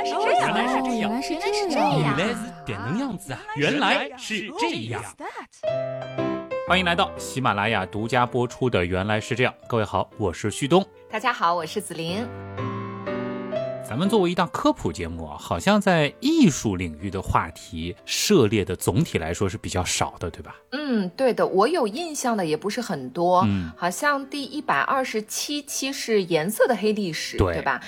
来是这样，原来是这样。原来是原来是这样。原来是点能样。子啊！原来是这样。欢迎来到喜马拉雅独家播出的《原来是这样》。各位好，我是旭东。大家好，我是子琳。咱们作为一档科普节目啊，好像在艺术领域的话题涉猎的总体来说是比较少的，对吧？嗯，对的，我有印象的也不是很多，嗯好像第一百二十七期是颜色的黑历史，对吧？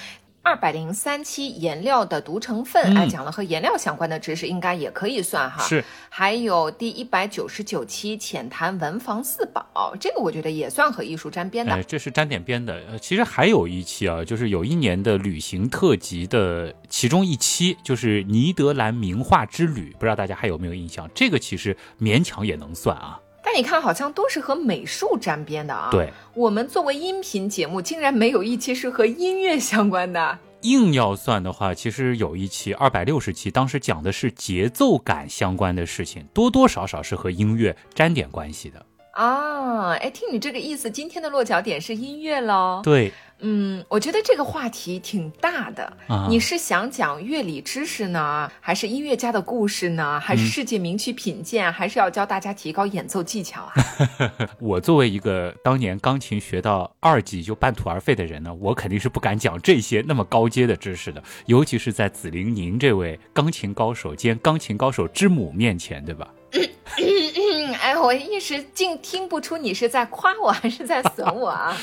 二百零三期颜料的毒成分，嗯哎，讲了和颜料相关的知识，应该也可以算哈。是。还有第一百九十九期浅谈文房四宝，这个我觉得也算和艺术沾边的。哎，这是沾点边的。呃，其实还有一期啊，就是有一年的旅行特辑的其中一期，就是尼德兰名画之旅，不知道大家还有没有印象？这个其实勉强也能算啊。但你看，好像都是和美术沾边的啊。，对，我们作为音频节目，竟然没有一期是和音乐相关的。硬要算的话，其实有一期二百六十期，当时讲的是节奏感相关的事情，多多少少是和音乐沾点关系的。啊，哎，听你这个意思，今天的落脚点是音乐喽。对，嗯，我觉得这个话题挺大的。啊你是想讲乐理知识呢，还是音乐家的故事呢，还嗯是世界名曲品鉴，还是要教大家提高演奏技巧啊？我作为一个当年钢琴学到二级就半途而废的人呢，我肯定是不敢讲这些那么高阶的知识的，尤其是在紫菱您这位钢琴高手兼钢琴高手之母面前，对吧？嗯，哎，我一时竟听不出你是在夸我还是在损我啊？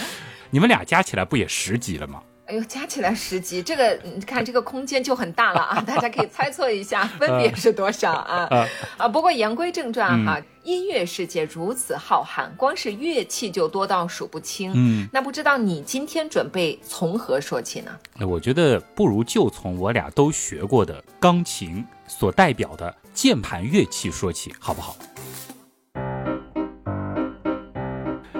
你们俩加起来不也十级了吗？哎呦，加起来十级，这个你看这个空间就很大了啊！大家可以猜测一下分别是多少啊？啊啊，不过言归正传哈，音乐世界如此浩瀚，光是乐器就多到数不清。嗯，那不知道你今天准备从何说起呢？那我觉得不如就从我俩都学过的钢琴所代表的键盘乐器说起，好不好？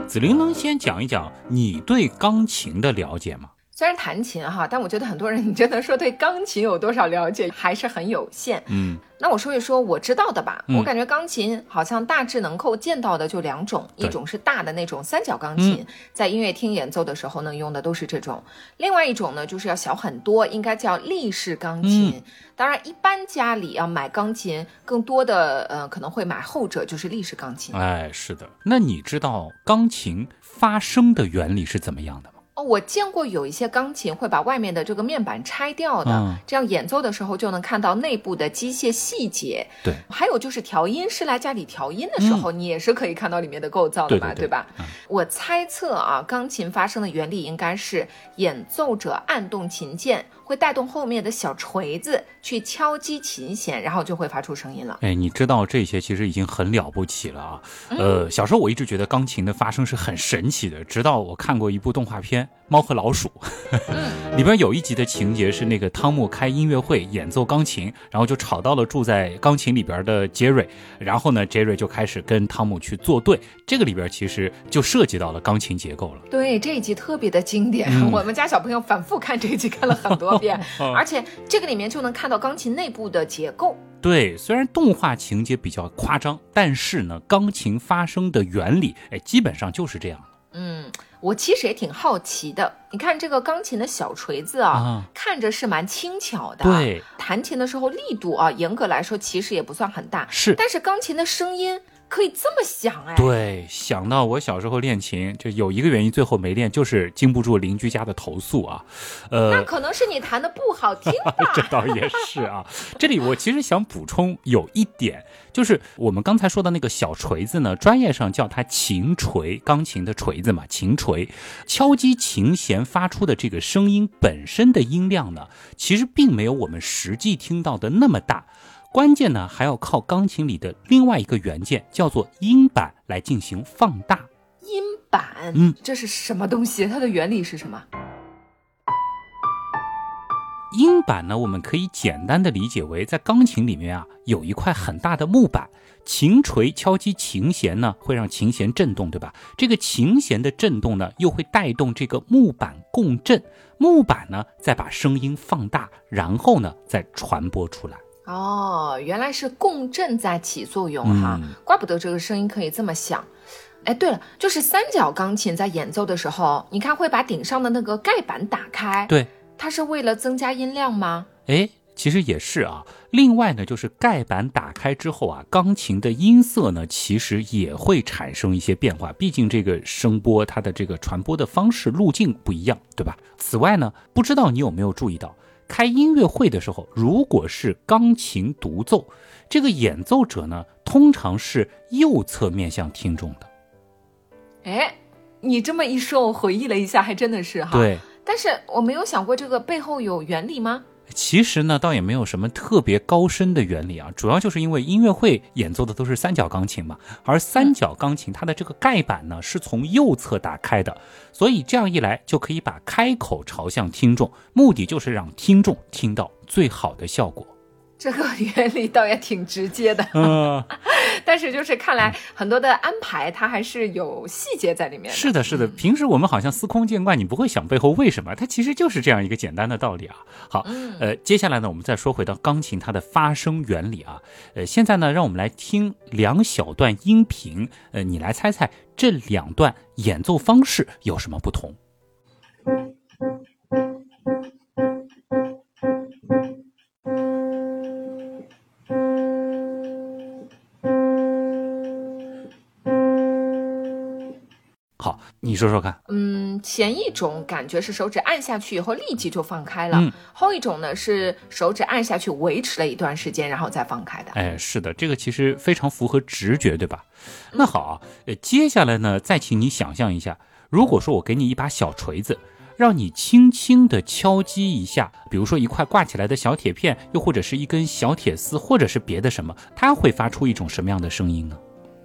紫菱能先讲一讲你对钢琴的了解吗？虽然弹琴哈，但我觉得很多人你真的说对钢琴有多少了解还是很有限。嗯，那我说一说我知道的吧。嗯我感觉钢琴好像大致能够见到的就两种，对一种是大的那种三角钢琴，嗯在音乐厅演奏的时候呢用的都是这种；另外一种呢就是要小很多，应该叫立式钢琴。嗯当然，一般家里要买钢琴，更多的呃可能会买后者，就是立式钢琴。哎，是的。那你知道钢琴发声的原理是怎么样的吗？哦，我见过有一些钢琴会把外面的这个面板拆掉的，嗯这样演奏的时候就能看到内部的机械细节。对，还有就是调音师来家里调音的时候，你也是可以看到里面的构造的嘛，对对对吧？嗯我猜测啊，钢琴发声的原理应该是演奏者按动琴键，会带动后面的小锤子去敲击琴弦，然后就会发出声音了。哎，你知道这些其实已经很了不起了啊。嗯呃，小时候我一直觉得钢琴的发声是很神奇的，直到我看过一部动画片《猫和老鼠》，里边有一集的情节是那个汤姆开音乐会演奏钢琴，然后就吵到了住在钢琴里边的杰瑞，然后呢，杰瑞就开始跟汤姆去作对。这个里边其实就涉及到了钢琴结构了。对这一集特别的经典，嗯我们家小朋友反复看这一集看了很多遍，哦而且这个里面就能看到钢琴内部的结构。对，虽然动画情节比较夸张，但是呢，钢琴发声的原理，哎，基本上就是这样的嗯，我其实也挺好奇的。你看这个钢琴的小锤子啊，啊。看着是蛮轻巧的。，对，弹琴的时候力度啊，严格来说其实也不算很大，是。但是钢琴的声音可以这么响哎。。对，想到我小时候练琴，就有一个原因，最后没练，就是经不住邻居家的投诉啊。呃那呃，可能是你弹的不好听吧？这倒也是啊。这里我其实想补充有一点，就是我们刚才说的那个小锤子呢，专业上叫它琴锤，钢琴的锤子嘛，琴锤。敲击琴弦发出的这个声音本身的音量呢，其实并没有我们实际听到的那么大。关键呢，还要靠钢琴里的另外一个元件，叫做音板来进行放大。音板，嗯，这是什么东西？它的原理是什么？音板呢，我们可以简单的理解为，在钢琴里面啊，有一块很大的木板，琴锤敲击琴弦呢，会让琴弦震动，对吧？这个琴弦的震动呢，又会带动这个木板共振，木板呢再把声音放大，然后呢再传播出来。哦，原来是共振在起作用哈，嗯怪不得这个声音可以这么响。哎，对了，就是三角钢琴在演奏的时候，你看会把顶上的那个盖板打开，对，它是为了增加音量吗？哎，其实也是啊。另外呢，就是盖板打开之后啊，钢琴的音色呢，其实也会产生一些变化。毕竟这个声波它的这个传播的方式路径不一样，对吧？此外呢，不知道你有没有注意到，开音乐会的时候，如果是钢琴独奏，这个演奏者呢，通常是右侧面向听众的。哎，你这么一说，我回忆了一下，还真的是哈。对。但是我没有想过这个背后有原理吗？其实呢，倒也没有什么特别高深的原理啊，主要就是因为音乐会演奏的都是三角钢琴嘛，而三角钢琴它的这个盖板呢是从右侧打开的，所以这样一来就可以把开口朝向听众，目的就是让听众听到最好的效果。这个 原理倒也挺直接的，嗯，但是就是看来很多的安排，它还是有细节在里面。是的，是的，平时我们好像司空见惯，你不会想背后为什么，它其实就是这样一个简单的道理啊。好，呃，接下来呢，我们再说回到钢琴它的发声原理啊，呃，现在呢，让我们来听两小段音频，呃，你来猜猜这两段演奏方式有什么不同。你说说看，嗯，前一种感觉是手指按下去以后立即就放开了，后一种呢是手指按下去维持了一段时间然后再放开的。哎，是的，这个其实非常符合直觉，对吧？那好，呃，接下来呢，再请你想象一下，如果说我给你一把小锤子，让你轻轻的敲击一下，比如说一块挂起来的小铁片，又或者是一根小铁丝，或者是别的什么，它会发出一种什么样的声音呢？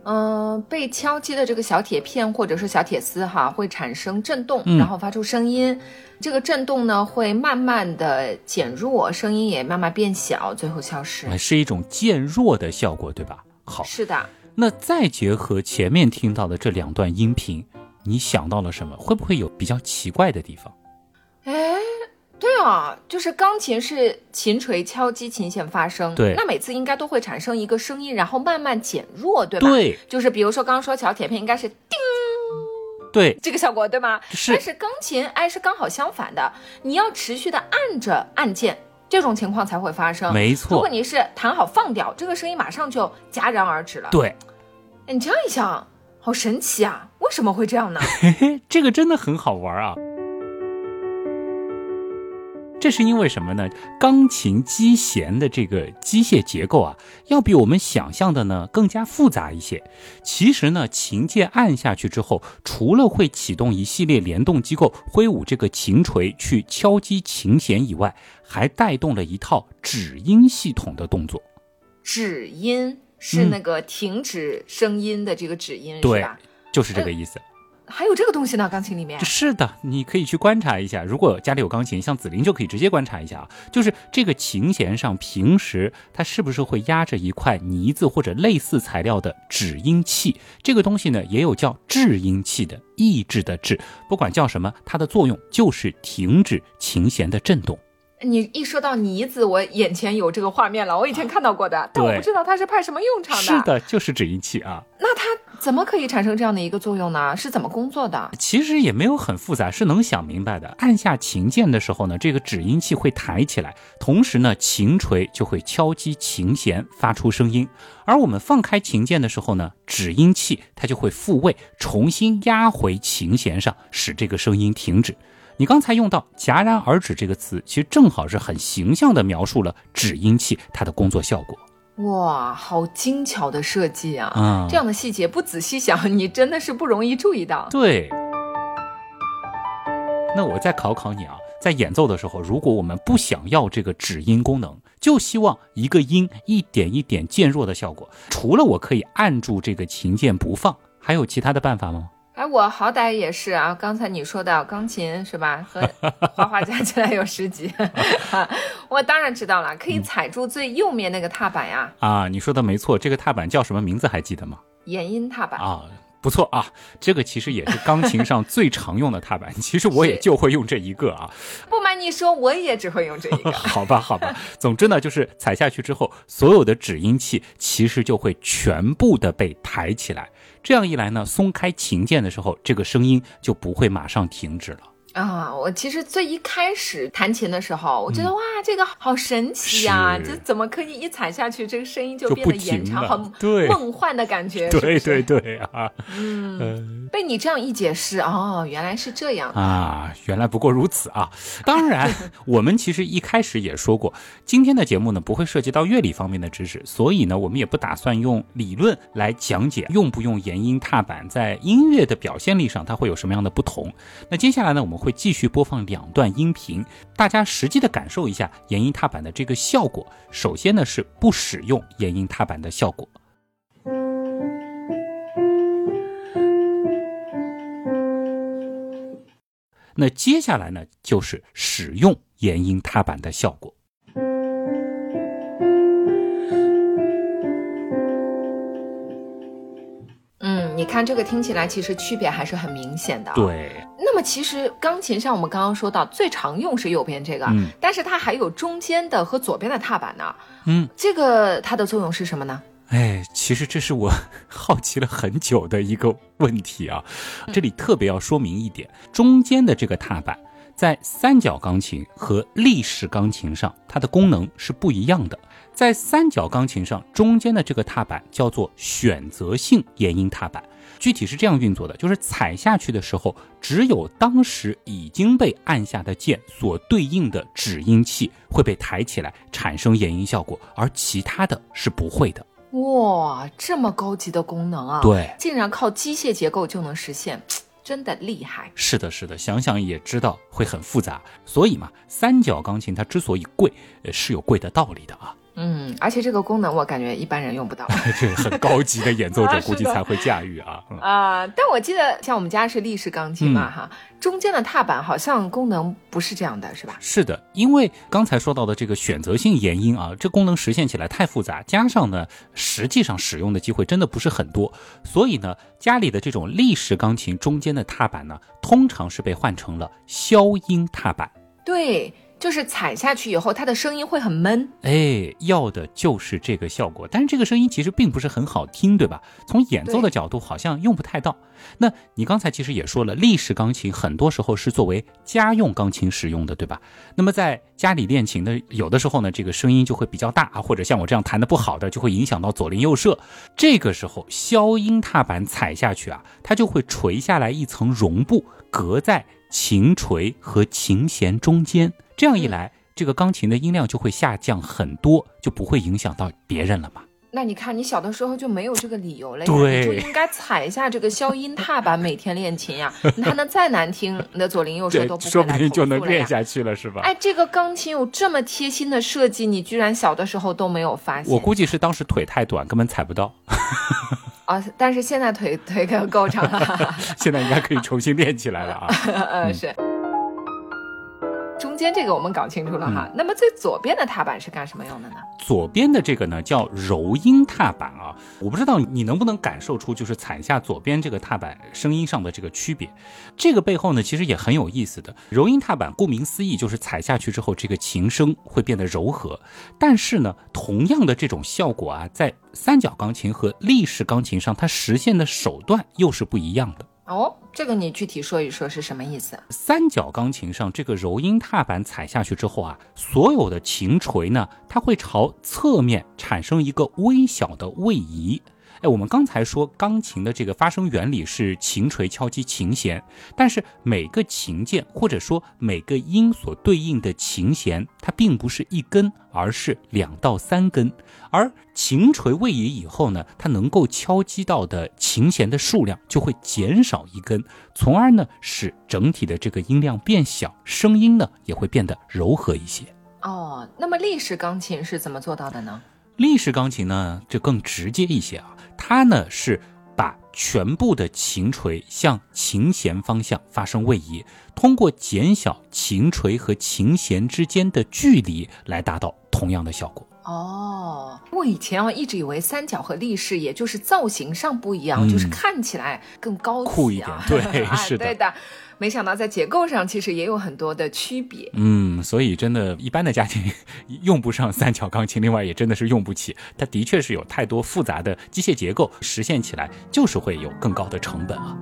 嗯，被敲击的这个小铁片或者是小铁丝哈，会产生震动，然后发出声音。这个震动呢，会慢慢的减弱，声音也慢慢变小，最后消失。是一种渐弱的效果，对吧？好，是的。那再结合前面听到的这两段音频，你想到了什么？会不会有比较奇怪的地方？哎。对啊，就是钢琴是琴锤敲击琴弦发声，对，那每次应该都会产生一个声音，然后慢慢减弱，对吧？对，就是比如说刚刚说小铁片应该是叮，对，这个效果对吗？是。但是钢琴哎是刚好相反的，你要持续的按着按键，这种情况才会发生。没错。如果你是弹好放掉，这个声音马上就戛然而止了。对，你这样一想，好神奇啊！为什么会这样呢？嘿嘿，这个真的很好玩啊。这是因为什么呢？钢琴击弦的这个机械结构啊，要比我们想象的呢更加复杂一些。其实呢，琴键按下去之后，除了会启动一系列联动机构挥舞这个琴锤去敲击琴弦以外，还带动了一套止音系统的动作。止音是那个停止声音的这个止音，是吧，就是这个意思。还有这个东西呢，钢琴里面是的，你可以去观察一下。如果家里有钢琴，像紫菱就可以直接观察一下啊。就是这个琴弦上，平时它是不是会压着一块呢子或者类似材料的止音器？这个东西呢，也有叫制音器的，抑制的制，不管叫什么，它的作用就是停止琴弦的震动。你一说到呢子，我眼前有这个画面了。我以前看到过的，但我不知道它是派什么用场的。是的，就是止音器啊。那它怎么可以产生这样的一个作用呢？是怎么工作的？其实也没有很复杂，是能想明白的。按下琴键的时候呢，这个止音器会抬起来，同时呢，琴锤就会敲击琴弦，发出声音。而我们放开琴键的时候呢，止音器它就会复位，重新压回琴弦上，使这个声音停止。你刚才用到“戛然而止”这个词，其实正好是很形象地描述了止音器它的工作效果。哇，好精巧的设计啊！嗯，这样的细节不仔细想，你真的是不容易注意到。对。那我再考考你啊，在演奏的时候，如果我们不想要这个止音功能，就希望一个音一点一点渐弱的效果，除了我可以按住这个琴键不放，还有其他的办法吗？哎，我好歹也是啊，刚才你说的钢琴是吧？和 画画加起来有十级，我当然知道了，可以踩住最右面那个踏板呀。啊，你说的没错，这个踏板叫什么名字还记得吗？延音踏板啊，不错啊，这个其实也是钢琴上最常用的踏板，其实我也就会用这一个啊。不瞒你说，我也只会用这一个。好吧，好吧，总之呢，就是踩下去之后，所有的止音器其实就会全部的被抬起来。这样一来呢，松开琴键的时候，这个声音就不会马上停止了。啊，我其实最一开始弹琴的时候，我觉得哇，这个好神奇呀！这怎么可以一踩下去，这个声音就变得延长，很梦幻的感觉。对对对啊，嗯，被你这样一解释，哦，原来是这样啊，原来不过如此啊。当然，我们其实一开始也说过，今天的节目呢不会涉及到乐理方面的知识，所以呢，我们也不打算用理论来讲解用不用延音踏板在音乐的表现力上它会有什么样的不同。那接下来呢，我们。会继续播放两段音频，大家实际的感受一下延音踏板的这个效果。首先呢是不使用延音踏板的效果，那接下来呢就是使用延音踏板的效果。你看这个听起来其实区别还是很明显的。对。那么其实钢琴上我们刚刚说到最常用是右边这个，嗯，但是它还有中间的和左边的踏板呢。嗯，这个它的作用是什么呢？哎，其实这是我 好奇了很久的一个问题啊。这里特别要说明一点，中间的这个踏板在三角钢琴和立式钢琴上，它的功能是不一样的。在三角钢琴上，中间的这个踏板叫做选择性延音踏板，具体是这样运作的：就是踩下去的时候，只有当时已经被按下的键所对应的指音器会被抬起来，产生延音效果，而其他的是不会的。哇，这么高级的功能啊！对，竟然靠机械结构就能实现，真的厉害。是的，是的，想想也知道会很复杂。所以嘛，三角钢琴它之所以贵，呃，是有贵的道理的啊。嗯，而且这个功能我感觉一般人用不到，这很高级的演奏者 估计才会驾驭啊。啊，但我记得像我们家是立式钢琴嘛，哈，中间的踏板好像功能不是这样的，是吧？是的，因为刚才说到的这个选择性延音啊，这功能实现起来太复杂，加上呢，实际上使用的机会真的不是很多，所以呢，家里的这种立式钢琴中间的踏板呢，通常是被换成了消音踏板。对。就是踩下去以后，它的声音会很闷。哎，要的就是这个效果。但是这个声音其实并不是很好听，对吧？从演奏的角度，好像用不太到。那你刚才其实也说了，立式钢琴很多时候是作为家用钢琴使用的，对吧？那么在家里练琴的，有的时候呢，这个声音就会比较大啊，或者像我这样弹的不好的，就会影响到左邻右舍。这个时候，消音踏板踩下去啊，它就会垂下来一层绒布，隔在琴锤和琴弦中间。这样一来，这个钢琴的音量就会下降很多，就不会影响到别人了嘛。那你看，你小的时候就没有这个理由了，对，就应该踩一下这个消音踏板，每天练琴呀。你弹的再难听，你的左邻右舍都不会说不定就能练下去了，是吧？哎，这个钢琴有这么贴心的设计，你居然小的时候都没有发现？我估计是当时腿太短，根本踩不到。啊，但是现在腿腿可够长了，现在应该可以重新练起来了啊。嗯，是。中间这个我们搞清楚了哈，那么最左边的踏板是干什么用的呢？左边的这个呢叫柔音踏板啊，我不知道你能不能感受出就是踩下左边这个踏板声音上的这个区别。这个背后呢其实也很有意思的，柔音踏板顾名思义就是踩下去之后这个琴声会变得柔和，但是呢同样的这种效果啊，在三角钢琴和立式钢琴上它实现的手段又是不一样的。哦，这个你具体说一说是什么意思？三角钢琴上这个柔音踏板踩下去之后啊，所有的琴锤呢，它会朝侧面产生一个微小的位移。哎，我们刚才说钢琴的这个发声原理是琴锤敲击琴弦，但是每个琴键或者说每个音所对应的琴弦，它并不是一根，而是两到三根。而琴锤位移以后呢，它能够敲击到的琴弦的数量就会减少一根，从而呢使整体的这个音量变小，声音呢也会变得柔和一些。哦，那么立式钢琴是怎么做到的呢？立式钢琴呢，就更直接一些啊。它呢是把全部的琴锤向琴弦方向发生位移，通过减小琴锤和琴弦之间的距离来达到同样的效果。哦，我以前啊一直以为三角和立式也就是造型上不一样，就是看起来更高酷一点。对，是的，对的。没想到在结构上其实也有很多的区别。嗯，所以真的，一般的家庭用不上三角钢琴，另外也真的是用不起。它的确是有太多复杂的机械结构，实现起来就是会有更高的成本啊。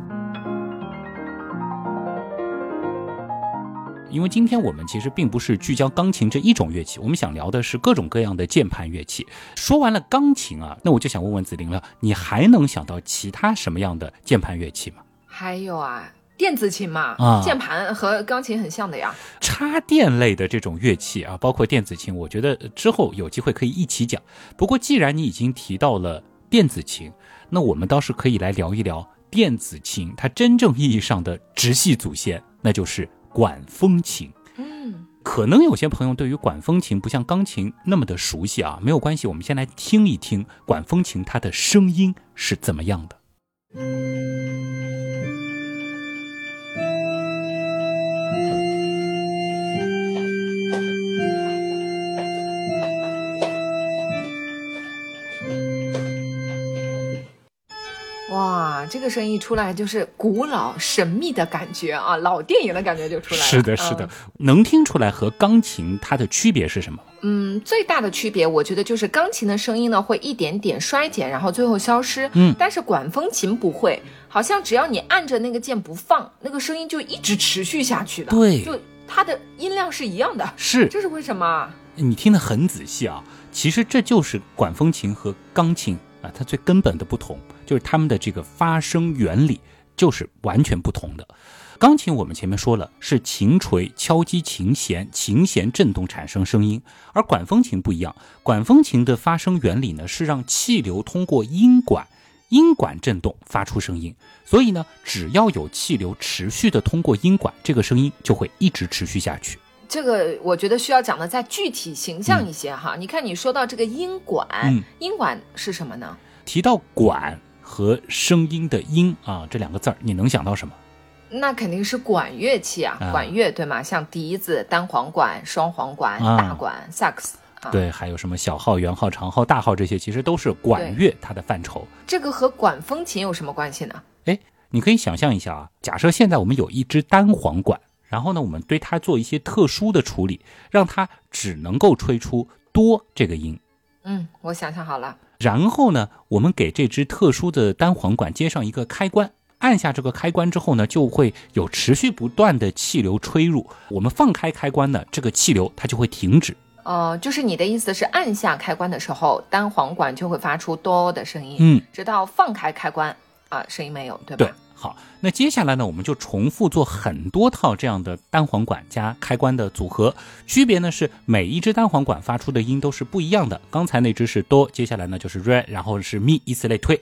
因为今天我们其实并不是聚焦钢琴这一种乐器，我们想聊的是各种各样的键盘乐器。说完了钢琴啊，那我就想问问子玲了，你还能想到其他什么样的键盘乐器吗？还有啊，电子琴嘛，啊键盘和钢琴很像的呀。插电类的这种乐器啊，包括电子琴，我觉得之后有机会可以一起讲。不过既然你已经提到了电子琴，那我们倒是可以来聊一聊电子琴它真正意义上的直系祖先，那就是管风琴。嗯，可能有些朋友对于管风琴不像钢琴那么的熟悉啊，没有关系，我们先来听一听管风琴它的声音是怎么样的。哇，这个声音一出来就是古老神秘的感觉啊，老电影的感觉就出来了。是的，是的，能听出来和钢琴它的区别是什么？嗯，最大的区别我觉得就是钢琴的声音呢会一点点衰减，然后最后消失。嗯，但是管风琴不会，好像只要你按着那个键不放，那个声音就一直持续下去的。对就它的音量是一样的。是这是为什么啊？你听得很仔细啊，其实这就是管风琴和钢琴啊，它最根本的不同，就是它们的这个发声原理就是完全不同的。钢琴我们前面说了是琴锤敲击琴弦，琴弦振动产生声音，而管风琴不一样，管风琴的发声原理呢是让气流通过音管。音管振动发出声音，所以呢，只要有气流持续的通过音管，这个声音就会一直持续下去。这个我觉得需要讲的再具体形象一些哈。你看你说到这个音管，嗯音管是什么呢？提到管和声音的音啊这两个字儿，你能想到什么？那肯定是管乐器啊，啊管乐对吗？像笛子、单簧管、双簧管、啊大管、萨克斯。啊，对，还有什么小号、圆号、长号、大号这些，其实都是管乐它的范畴。这个和管风琴有什么关系呢？哎，你可以想象一下啊，假设现在我们有一支单簧管，然后呢，我们对它做一些特殊的处理，让它只能够吹出多这个音。嗯，我想想好了，然后呢，我们给这只特殊的单簧管接上一个开关，按下这个开关之后呢，就会有持续不断的气流吹入。我们放开开关呢，这个气流它就会停止。呃，就是你的意思是按下开关的时候，单簧管就会发出哆的声音，嗯，直到放开开关啊，声音没有，对吧？对，好，那接下来呢，我们就重复做很多套这样的单簧管加开关的组合，区别呢是每一只单簧管发出的音都是不一样的。刚才那只是哆，接下来呢就是 re，然后是咪，以此类推。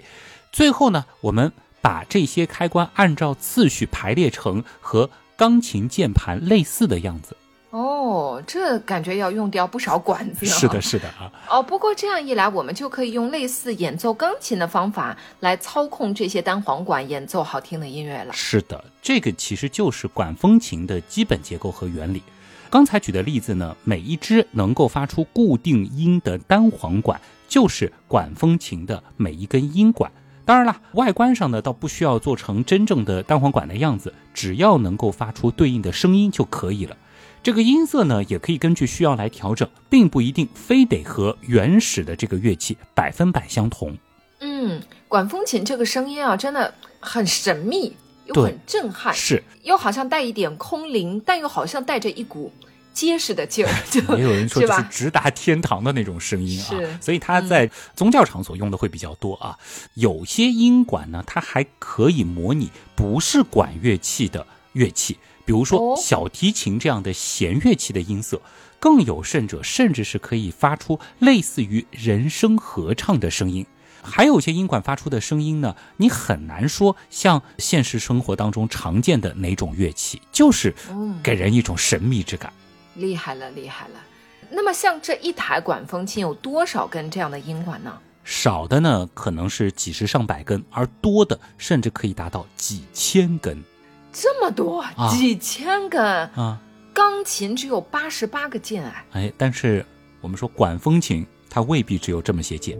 最后呢，我们把这些开关按照次序排列成和钢琴键盘类似的样子。哦，这感觉要用掉不少管子呢。是的，是的啊。哦，不过这样一来，我们就可以用类似演奏钢琴的方法来操控这些单簧管，演奏好听的音乐了。是的，这个其实就是管风琴的基本结构和原理。刚才举的例子呢，每一支能够发出固定音的单簧管，就是管风琴的每一根音管。当然啦，外观上呢，倒不需要做成真正的单簧管的样子，只要能够发出对应的声音就可以了。这个音色呢，也可以根据需要来调整，并不一定非得和原始的这个乐器百分百相同。嗯，管风琴这个声音啊，真的很神秘，又很震撼，是，又好像带一点空灵，但又好像带着一股结实的劲儿，就也有人说就是？直达天堂的那种声音啊，所以它在宗教场所用的会比较多啊。有些音管呢，它还可以模拟不是管乐器的乐器，比如说哦小提琴这样的弦乐器的音色。更有甚者，甚至是可以发出类似于人声合唱的声音。还有些音管发出的声音呢，你很难说像现实生活当中常见的哪种乐器，就是嗯，给人一种神秘之感。厉害了，厉害了。那么像这一台管风琴有多少根这样的音管呢？少的呢可能是几十上百根，而多的甚至可以达到几千根这么多，啊几千根。啊！钢琴只有八十八个键哎，哎，但是我们说管风琴，它未必只有这么些键。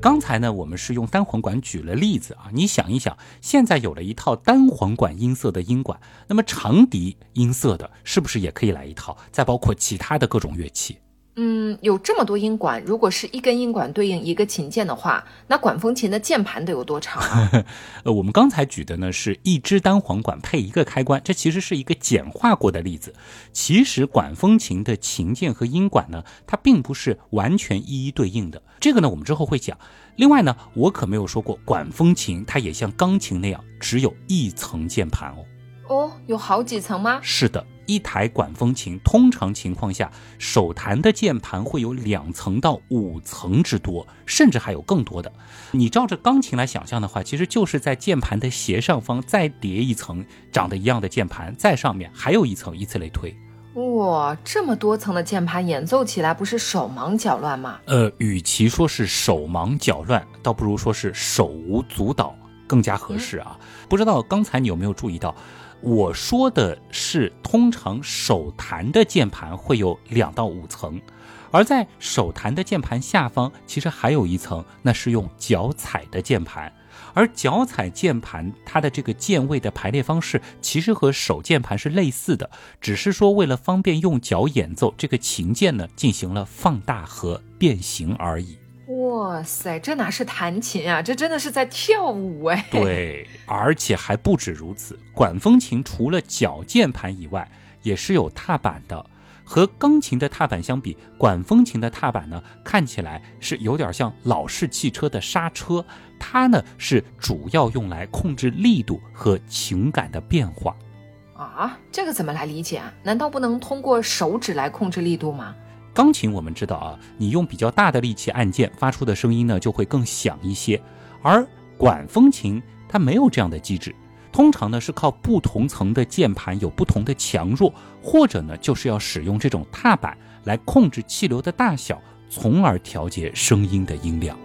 刚才呢，我们是用单簧管举了例子啊，你想一想，现在有了一套单簧管音色的音管，那么长笛音色的，是不是也可以来一套？再包括其他的各种乐器，嗯，有这么多音管，如果是一根音管对应一个琴键的话，那管风琴的键盘得有多长啊？呃，我们刚才举的呢是一支单簧管配一个开关，这其实是一个简化过的例子。其实管风琴的琴键和音管呢，它并不是完全一一对应的。这个呢，我们之后会讲。另外呢，我可没有说过管风琴它也像钢琴那样只有一层键盘哦。哦，有好几层吗？是的。一台管风琴，通常情况下，手弹的键盘会有两层到五层之多，甚至还有更多的。你照着钢琴来想象的话，其实就是在键盘的斜上方再叠一层长得一样的键盘，在上面还有一层，以此类推。哇，这么多层的键盘，演奏起来不是手忙脚乱吗？呃，与其说是手忙脚乱，倒不如说是手无足蹈更加合适啊。不知道刚才你有没有注意到？我说的是，通常手弹的键盘会有两到五层，而在手弹的键盘下方，其实还有一层，那是用脚踩的键盘。而脚踩键盘它的这个键位的排列方式，其实和手键盘是类似的，只是说为了方便用脚演奏，这个琴键呢进行了放大和变形而已。哇塞，这哪是弹琴啊，这真的是在跳舞哎！对，而且还不止如此，管风琴除了脚键盘以外，也是有踏板的。和钢琴的踏板相比，管风琴的踏板呢，看起来是有点像老式汽车的刹车，它呢是主要用来控制力度和情感的变化。啊，这个怎么来理解啊？难道不能通过手指来控制力度吗？钢琴我们知道啊，你用比较大的力气按键，发出的声音呢就会更响一些。而管风琴它没有这样的机制，通常呢是靠不同层的键盘有不同的强弱，或者呢就是要使用这种踏板来控制气流的大小，从而调节声音的音量。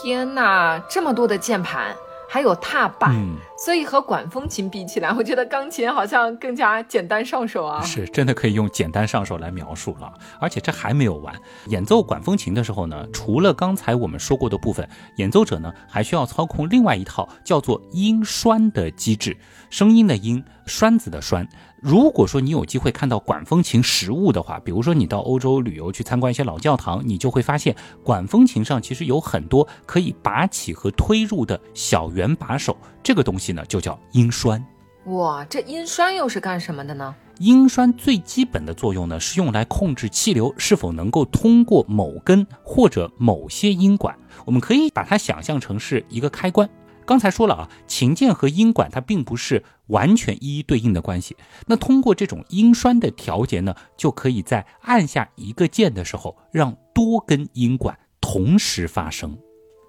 天哪，这么多的键盘！还有踏板，所以和管风琴比起来，我觉得钢琴好像更加简单上手啊。是真的可以用简单上手来描述了。而且这还没有完，演奏管风琴的时候呢，除了刚才我们说过的部分，演奏者呢还需要操控另外一套叫做音栓的机制，声音的音，栓子的栓。如果说你有机会看到管风琴实物的话，比如说你到欧洲旅游去参观一些老教堂，你就会发现管风琴上其实有很多可以拔起和推入的小圆把手，这个东西呢就叫音栓。哇，这音栓又是干什么的呢？音栓最基本的作用呢是用来控制气流是否能够通过某根或者某些音管，我们可以把它想象成是一个开关。刚才说了啊，琴键和音管它并不是完全一一对应的关系。那通过这种音栓的调节呢，就可以在按下一个键的时候，让多根音管同时发声。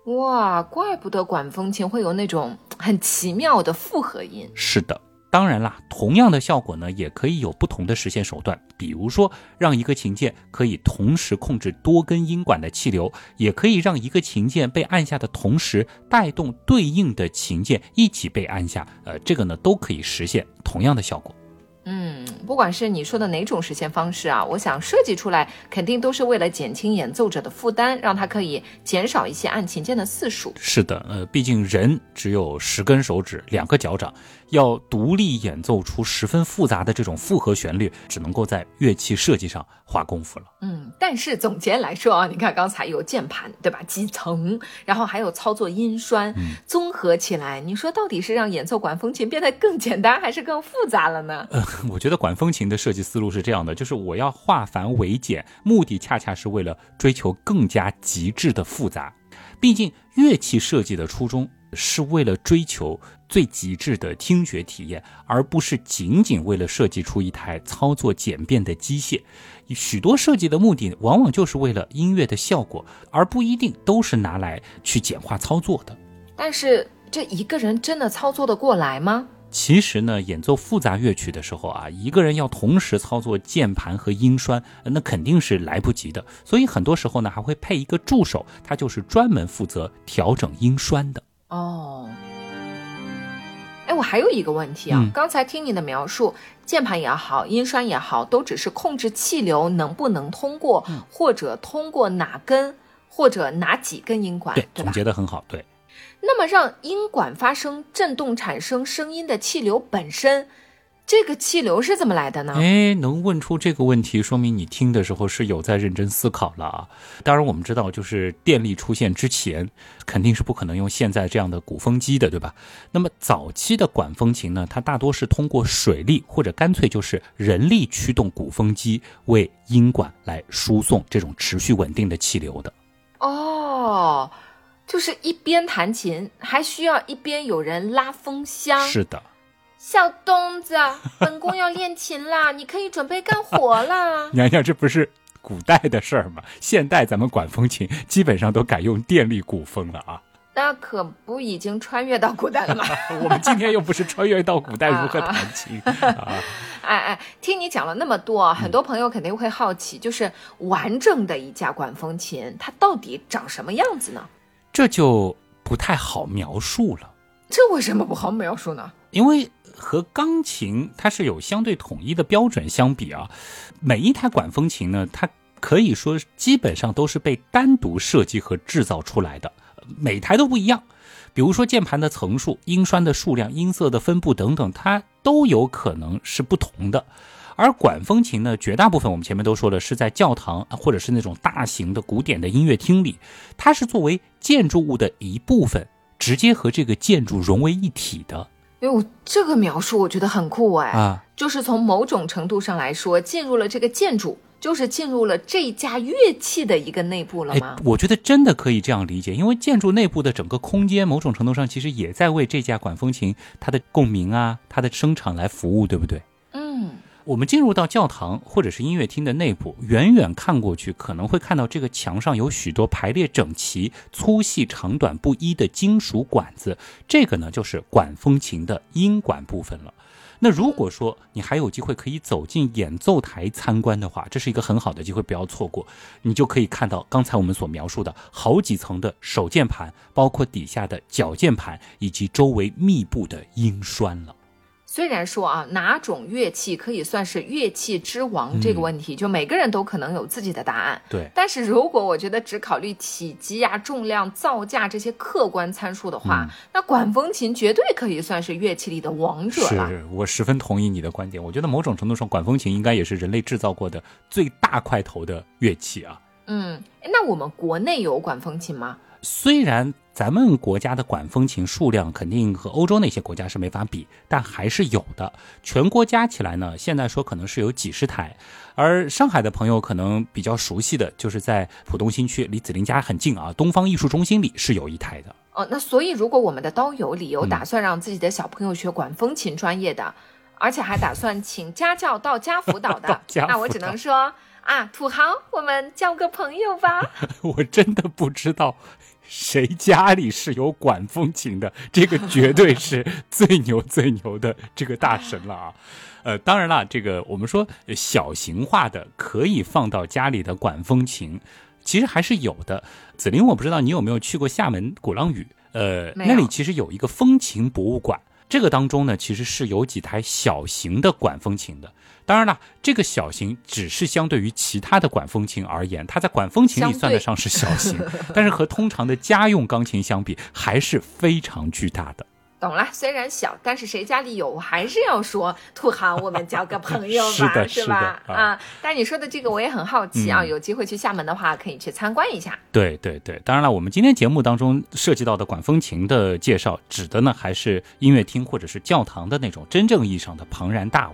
哇，怪不得管风琴会有那种很奇妙的复合音。是的。当然啦，同样的效果呢，也可以有不同的实现手段。比如说，让一个琴键可以同时控制多根音管的气流，也可以让一个琴键被按下的同时，带动对应的琴键一起被按下。呃，这个呢，都可以实现同样的效果。嗯，不管是你说的哪种实现方式啊，我想设计出来肯定都是为了减轻演奏者的负担，让他可以减少一些按琴键的次数。是的，呃，毕竟人只有十根手指，两个脚掌。要独立演奏出十分复杂的这种复合旋律，只能够在乐器设计上花功夫了。嗯，但是总结来说啊，你看刚才有键盘，对吧？几层，然后还有操作音栓，综合起来，你说到底是让演奏管风琴变得更简单，还是更复杂了呢？呃，我觉得管风琴的设计思路是这样的，就是我要化繁为简，目的恰恰是为了追求更加极致的复杂。毕竟乐器设计的初衷是为了追求。最极致的听觉体验，而不是仅仅为了设计出一台操作简便的机械。许多设计的目的，往往就是为了音乐的效果，而不一定都是拿来去简化操作的。但是，这一个人真的操作得过来吗？其实呢，演奏复杂乐曲的时候啊，一个人要同时操作键盘和音栓，那肯定是来不及哦。哎，我还有一个问题啊，刚才听你的描述，键盘也好，音栓也好，都只是控制气流能不能通过，或者通过哪根或者哪几根音管，对总结的很好，对。那么让音管发生震动产生声音的气流本身，这个气流是怎么来的呢？哎，能问出这个问题，说明你听的时候是有在认真思考了啊。当然，我们知道，就是电力出现之前，肯定是不可能用现在这样的鼓风机的，对吧？那么早期的管风琴呢，它大多是通过水力或者干脆就是人力驱动鼓风机为音管来输送这种持续稳定的气流的。哦，就是一边弹琴，还需要一边有人拉风箱。是的。小东子，本宫要练琴啦，你可以准备干活啦。娘娘，这不是古代的事儿吗？现代咱们管风琴基本上都改用电力鼓风了啊。那可不已经穿越到古代了吗？我们今天又不是穿越到古代，如何 弹琴啊？哎哎，听你讲了那么多，很多朋友肯定会好奇，就是完整的一架管风琴，它到底长什么样子呢？这就不太好描述了。这为什么不好描述呢？因为。和钢琴它是有相对统一的标准相比啊，每一台管风琴呢，它可以说基本上都是被单独设计和制造出来的，每台都不一样。比如说键盘的层数、音栓的数量、音色的分布等等，它都有可能是不同的。而管风琴呢，绝大部分我们前面都说了，是在教堂或者是那种大型的古典的音乐厅里，它是作为建筑物的一部分，直接和这个建筑融为一体的。哎呦，这个描述我觉得很酷哎！啊，就是从某种程度上来说，进入了这个建筑，就是进入了这架乐器的一个内部了吗？我觉得真的可以这样理解，因为建筑内部的整个空间，某种程度上其实也在为这架管风琴它的共鸣啊，它的声场来服务，对不对？我们进入到教堂或者是音乐厅的内部，远远看过去，可能会看到这个墙上有许多排列整齐、粗细长短不一的金属管子。这个呢，就是管风琴的音管部分了。那如果说你还有机会可以走进演奏台参观的话，这是一个很好的机会，不要错过。你就可以看到刚才我们所描述的好几层的。手键盘，包括底下的脚键盘，以及周围密布的音栓了。虽然说啊，哪种乐器可以算是乐器之王这个问题，就每个人都可能有自己的答案。对，但是如果我觉得只考虑体积呀、重量、造价这些客观参数的话，那管风琴绝对可以算是乐器里的王者了。是我十分同意你的观点。我觉得某种程度上，管风琴应该也是人类制造过的最大块头的乐器啊。嗯，那我们国内有管风琴吗？虽然。咱们国家的管风琴数量肯定和欧洲那些国家是没法比，但还是有的。全国加起来呢，现在说可能是有几十台。而上海的朋友可能比较熟悉的就是在浦东新区，离紫林家很近啊，东方艺术中心里是有一台的。哦，那所以如果我们的刀友里有打算让自己的小朋友学管风琴专业的，而且还打算请家教到家辅导的，那我只能说啊，土豪，我们交个朋友吧。我真的不知道。谁家里是有管风琴的？这个绝对是最牛最牛的这个大神了啊！呃，当然了，这个我们说小型化的可以放到家里的管风琴，其实还是有的。紫林，我不知道你有没有去过厦门鼓浪屿？呃，那里其实有一个风琴博物馆，这个当中呢，其实是有几台小型的管风琴的。当然了，这个小型只是相对于其他的管风琴而言，它在管风琴里算得上是小型，但是和通常的家用钢琴相比，还是非常巨大的。懂了，虽然小，但是谁家里有，我还是要说土豪，我们交个朋友吧，是吧？啊，但你说的这个我也很好奇啊，有机会去厦门的话，可以去参观一下。对对对，当然了，我们今天节目当中涉及到的管风琴的介绍，指的呢还是音乐厅或者是教堂的那种真正意义上的庞然大物。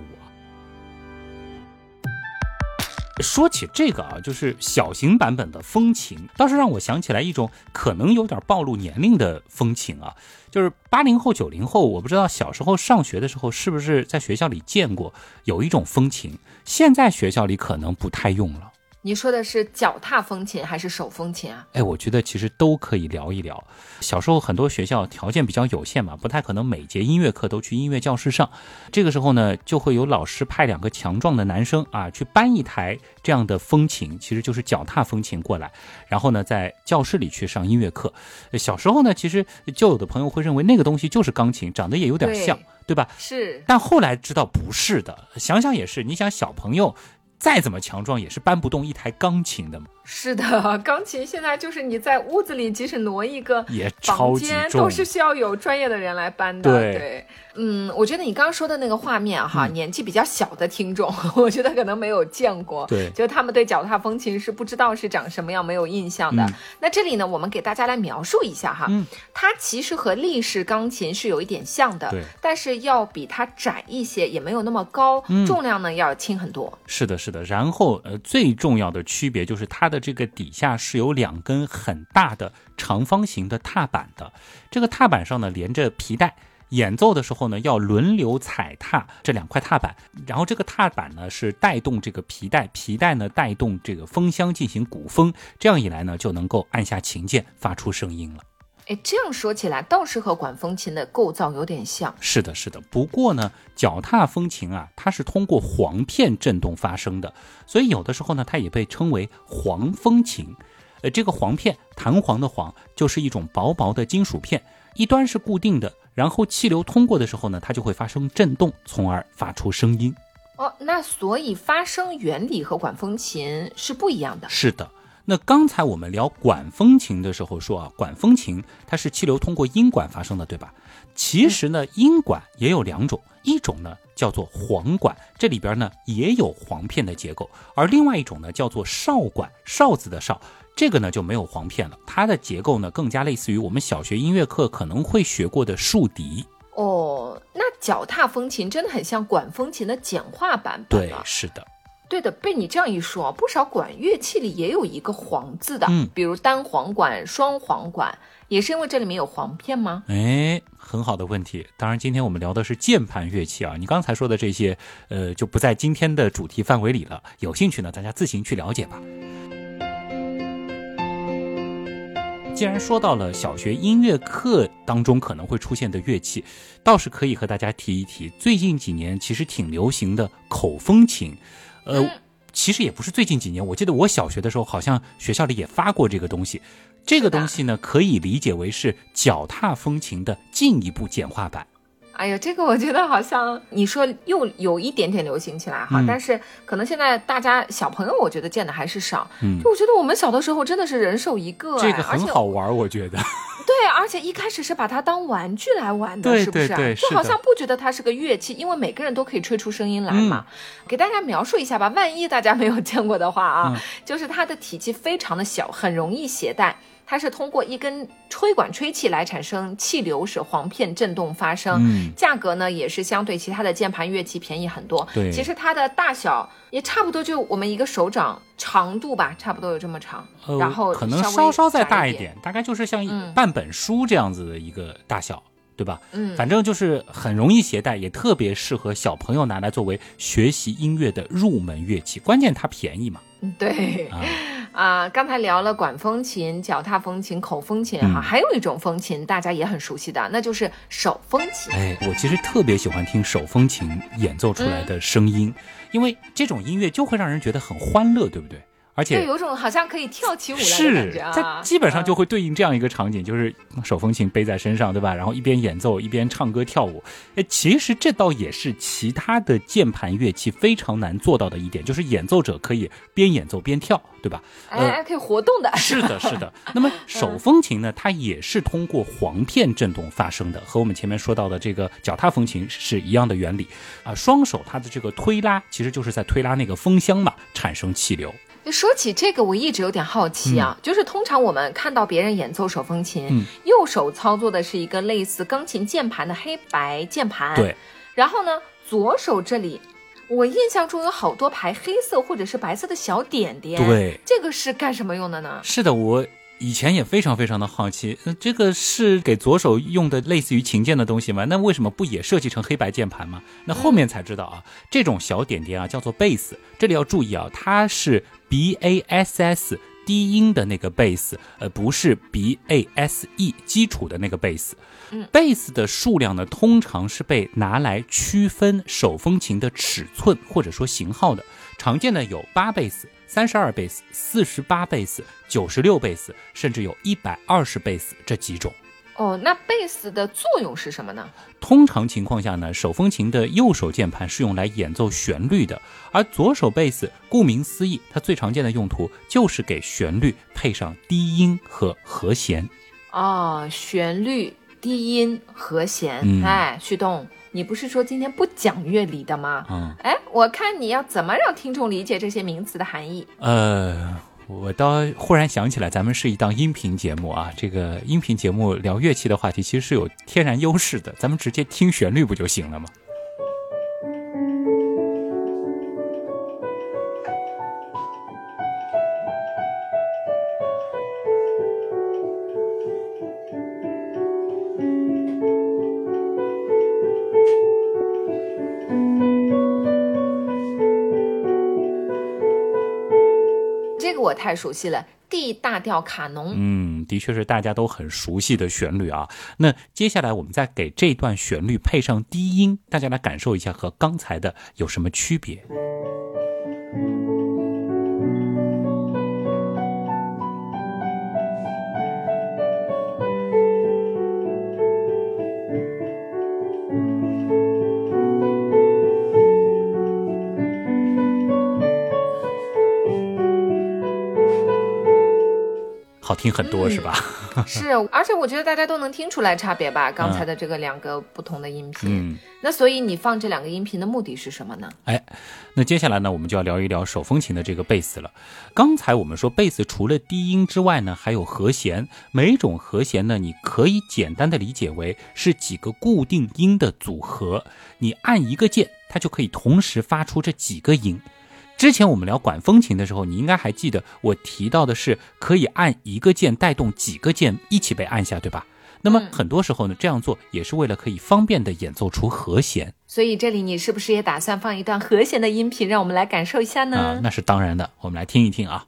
说起这个啊，就是小型版本的风情，倒是让我想起来一种可能有点暴露年龄的风情啊，就是八零后、九零后，我不知道小时候上学的时候是不是在学校里见过有一种风情，现在学校里可能不太用了。你说的是脚踏风琴还是手风琴啊？哎，我觉得其实都可以聊一聊。小时候很多学校条件比较有限嘛，不太可能每节音乐课都去音乐教室上。这个时候呢，就会有老师派两个强壮的男生啊，去搬一台这样的风琴，其实就是脚踏风琴过来，然后呢，在教室里去上音乐课。小时候呢，其实就有的朋友会认为那个东西就是钢琴，长得也有点像，对吧？是。但后来知道不是的，想想也是。你想小朋友。再怎么强壮，也是搬不动一台钢琴的嘛。是的，钢琴现在就是你在屋子里，即使挪一个房间都是需要有专业的人来搬的。对嗯，我觉得你刚刚说的那个画面哈，年纪比较小的听众，我觉得可能没有见过。对，就他们对脚踏风琴是不知道是长什么样，没有印象的。那这里呢，我们给大家来描述一下哈，它其实和立式钢琴是有一点像的，对，但是要比它窄一些，也没有那么高，重量呢要轻很多。是的，是的。然后呃，最重要的区别就是它的这个底下是有两根很大的长方形的踏板的，这个踏板上呢连着皮带。演奏的时候呢，要轮流踩踏这两块踏板，然后这个踏板呢是带动这个皮带，皮带呢带动这个风箱进行鼓风，这样一来呢就能够按下琴键发出声音了。哎，这样说起来倒是和管风琴的构造有点像。是的，是的。不过呢，脚踏风琴啊，它是通过簧片振动发声的，所以有的时候呢，它也被称为簧风琴。呃，这个簧片，弹簧的簧，就是一种薄薄的金属片，一端是固定的。然后气流通过的时候呢，它就会发生震动，从而发出声音。哦，那所以发声原理和管风琴是不一样的。是的，那刚才我们聊管风琴的时候说啊，管风琴它是气流通过音管发生的，对吧？其实呢，音管也有两种，一种呢叫做簧管，这里边呢也有簧片的结构，而另外一种呢叫做哨管，哨子的哨。这个呢就没有簧片了，它的结构呢更加类似于我们小学音乐课可能会学过的竖笛。哦，那脚踏风琴真的很像管风琴的简化版本。对，是的，对的。被你这样一说，不少管乐器里也有一个簧字的，嗯，比如单簧管、双簧管，也是因为这里面有簧片吗？哎，很好的问题。当然，今天我们聊的是键盘乐器啊，你刚才说的这些，呃，就不在今天的主题范围里了。有兴趣呢，大家自行去了解吧。既然说到了小学音乐课当中可能会出现的乐器，倒是可以和大家提一提。最近几年其实挺流行的口风琴，呃，其实也不是最近几年，我记得我小学的时候好像学校里也发过这个东西。这个东西呢，可以理解为是脚踏风琴的进一步简化版。哎呀，这个我觉得好像你说又有一点点流行起来哈，但是可能现在大家小朋友我觉得见的还是少。嗯，就我觉得我们小的时候真的是人手一个，这个很好玩，我觉得。对，而且一开始是把它当玩具来玩的，是不是？就好像不觉得它是个乐器，因为每个人都可以吹出声音来嘛。给大家描述一下吧，万一大家没有见过的话啊，就是它的体积非常的小，很容易携带。它是通过一根吹管吹气来产生气流，使簧片振动发声。嗯，价格呢也是相对其他的键盘乐器便宜很多。对，其实它的大小也差不多，就我们一个手掌长度吧，差不多有这么长。然后可能稍稍再大一点，大概就是像半本书这样子的一个大小，对吧？嗯，反正就是很容易携带，也特别适合小朋友拿来作为学习音乐的入门乐器。关键它便宜嘛。对。啊，刚才聊了管风琴、脚踏风琴、口风琴哈，还有一种风琴大家也很熟悉的，那就是手风琴。哎，我其实特别喜欢听手风琴演奏出来的声音，因为这种音乐就会让人觉得很欢乐，对不对？而且有种好像可以跳起舞来的感觉啊！它基本上就会对应这样一个场景，就是手风琴背在身上，对吧？然后一边演奏一边唱歌跳舞。哎，其实这倒也是其他的键盘乐器非常难做到的一点，就是演奏者可以边演奏边跳，对吧？哎，可以活动的。是的，是的。那么手风琴呢？它也是通过簧片振动发生的，和我们前面说到的这个脚踏风琴是一样的原理啊。双手它的这个推拉，其实就是在推拉那个风箱嘛，产生气流。说起这个，我一直有点好奇啊，就是通常我们看到别人演奏手风琴，右手操作的是一个类似钢琴键盘的黑白键盘，对，然后呢，左手这里，我印象中有好多排黑色或者是白色的小点点，对，这个是干什么用的呢？是的，我。以前也非常非常的好奇，这个是给左手用的类似于琴键的东西吗？那为什么不也设计成黑白键盘吗？那后面才知道啊，这种小点点啊叫做贝斯。这里要注意啊，它是 B A S S 低音的那个贝斯，呃，不是 B A S E 基础的那个贝斯。贝斯的数量呢，通常是被拿来区分手风琴的尺寸或者说型号的。常见的有八贝斯。三十二贝斯、四十八贝斯、九十六贝斯，甚至有一百二十贝斯这几种。哦，那贝斯的作用是什么呢？通常情况下呢，手风琴的右手键盘是用来演奏旋律的，而左手贝斯，顾名思义，它最常见的用途就是给旋律配上低音和和弦。哦，旋律、低音、和弦。嗯哎，旭东，你不是说今天不讲乐理的吗？嗯，哎，我看你要怎么让听众理解这些名词的含义？呃，我倒忽然想起来，咱们是一档音频节目啊，这个音频节目聊乐器的话题其实是有天然优势的，咱们直接听旋律不就行了吗？太熟悉了，D 大调卡农。嗯，的确是大家都很熟悉的旋律啊。那接下来我们再给这段旋律配上低音，大家来感受一下和刚才的有什么区别。好听很多是吧？是，而且我觉得大家都能听出来差别吧？刚才的这个两个不同的音频，嗯，那所以你放这两个音频的目的是什么呢？哎，那接下来呢，我们就要聊一聊手风琴的这个贝斯了。刚才我们说贝斯除了低音之外呢，还有和弦。每种和弦呢，你可以简单的理解为是几个固定音的组合。你按一个键，它就可以同时发出这几个音。之前我们聊管风琴的时候，你应该还记得我提到的是可以按一个键带动几个键一起被按下，对吧？那么很多时候呢，这样做也是为了可以方便的演奏出和弦所以这里你是不是也打算放一段和弦的音频，让我们来感受一下呢？啊，那是当然的。我们来听一听啊。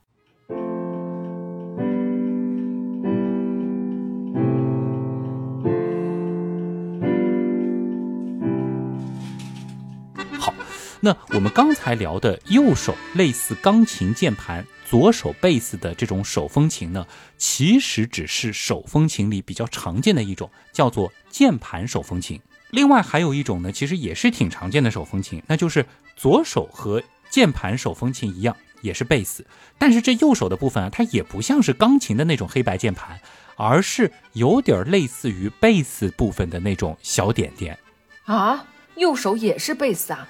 那我们刚才聊的右手类似钢琴键盘，左手贝斯的这种手风琴呢，其实只是手风琴里比较常见的一种，叫做键盘手风琴。另外还有一种呢，其实也是挺常见的手风琴，那就是左手和键盘手风琴一样，也是贝斯，但是这右手的部分啊，它也不像是钢琴的那种黑白键盘，而是有点类似于贝斯部分的那种小点点。啊，右手也是贝斯啊？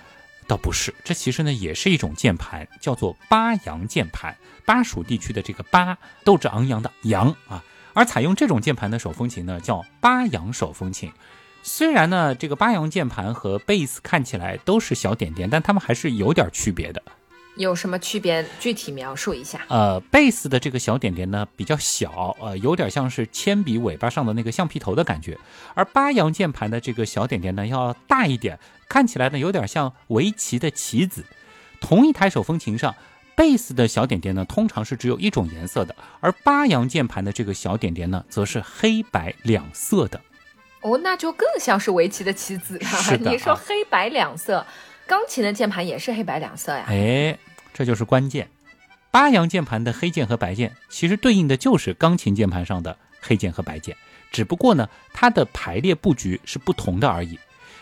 倒不是，这其实呢也是一种键盘，叫做巴扬键盘。巴蜀地区的这个巴，斗志昂扬的扬啊。而采用这种键盘的手风琴呢，叫巴扬手风琴。虽然呢，这个巴扬键盘和贝斯看起来都是小点点，但它们还是有点区别的。有什么区别？具体描述一下。呃，贝斯的这个小点点呢比较小，呃，有点像是铅笔尾巴上的那个橡皮头的感觉。而巴扬键盘的这个小点点呢要大一点，看起来呢有点像围棋的棋子。同一台手风琴上，贝斯的小点点呢通常是只有一种颜色的，而巴扬键盘的这个小点点呢则是黑白两色的。哦，那就更像是围棋的棋子了。是的你说啊黑白两色，钢琴的键盘也是黑白两色呀？哎，这就是关键。八扬键盘的黑键和白键，其实对应的就是钢琴键盘上的黑键和白键，只不过呢，它的排列布局是不同的而已。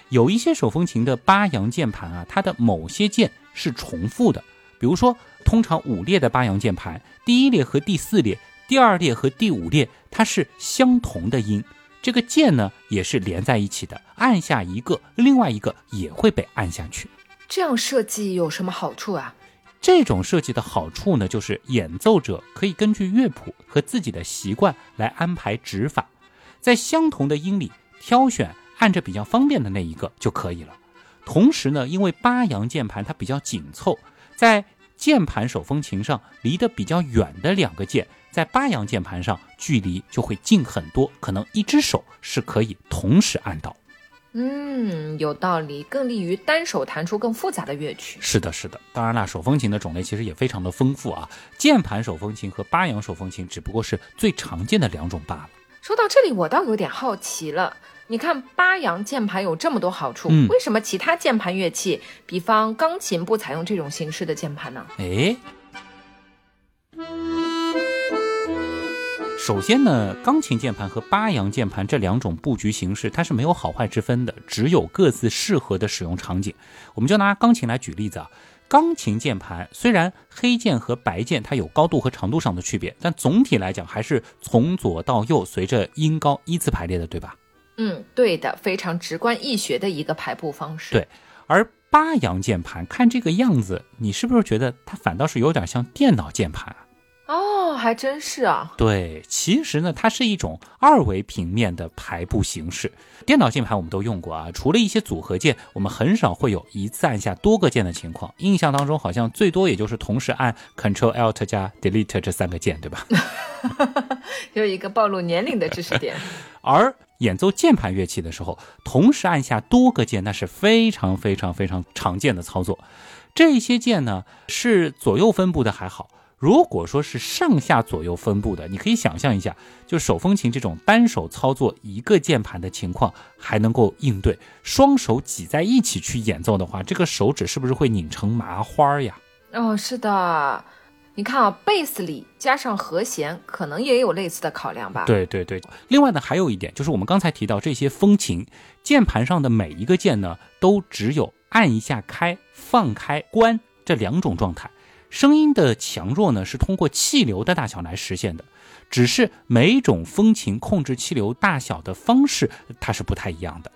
有一些手风琴的八扬键盘啊，它的某些键是重复的，比如说，通常五列的八扬键盘，第一列和第四列、第二列和第五列，它是相同的音。这个键呢也是连在一起的，按下一个，另外一个也会被按下去。这样设计有什么好处啊？这种设计的好处呢，就是演奏者可以根据乐谱和自己的习惯来安排指法，在相同的音里挑选按着比较方便的那一个就可以了。同时呢，因为八扬键盘它比较紧凑，在键盘手风琴上离得比较远的两个键，在八阳键盘上距离就会近很多，可能一只手是可以同时按到。嗯，有道理，更利于单手弹出更复杂的乐曲。是的，是的。当然啦，手风琴的种类其实也非常的丰富啊。键盘手风琴和八扬手风琴只不过是最常见的两种罢了。说到这里，我倒有点好奇了。你看八扬键盘有这么多好处，嗯为什么其他键盘乐器，比方钢琴不采用这种形式的键盘呢？哎，首先呢，钢琴键盘和八扬键盘这两种布局形式，它是没有好坏之分的，只有各自适合的使用场景。我们就拿钢琴来举例子啊，钢琴键盘虽然黑键和白键它有高度和长度上的区别，但总体来讲还是从左到右随着音高依次排列的，对吧？嗯，对的，非常直观易学的一个排布方式。对，而八扬键盘看这个样子，你是不是觉得它反倒是有点像电脑键盘啊？哦，还真是啊。对，其实呢，它是一种二维平面的排布形式。电脑键盘我们都用过啊，除了一些组合键，我们很少会有一次按下多个键的情况。印象当中，好像最多也就是同时按 Ctrl Alt 加 Delete 这三个键，对吧？又一个暴露年龄的知识点。而演奏键盘乐器的时候，同时按下多个键，那是非常非常非常常见的操作。这些键呢，是左右分布的还好。如果说是上下左右分布的，你可以想象一下，就手风琴这种单手操作一个键盘的情况，还能够应对；双手挤在一起去演奏的话，这个手指是不是会拧成麻花呀？哦，是的。你看啊，贝斯里加上和弦，可能也有类似的考量吧？对对对。另外呢，还有一点就是我们刚才提到这些风琴键盘上的每一个键呢，都只有按一下开、放开、关这两种状态。声音的强弱呢，是通过气流的大小来实现的，只是每种风琴控制气流大小的方式，它是不太一样的。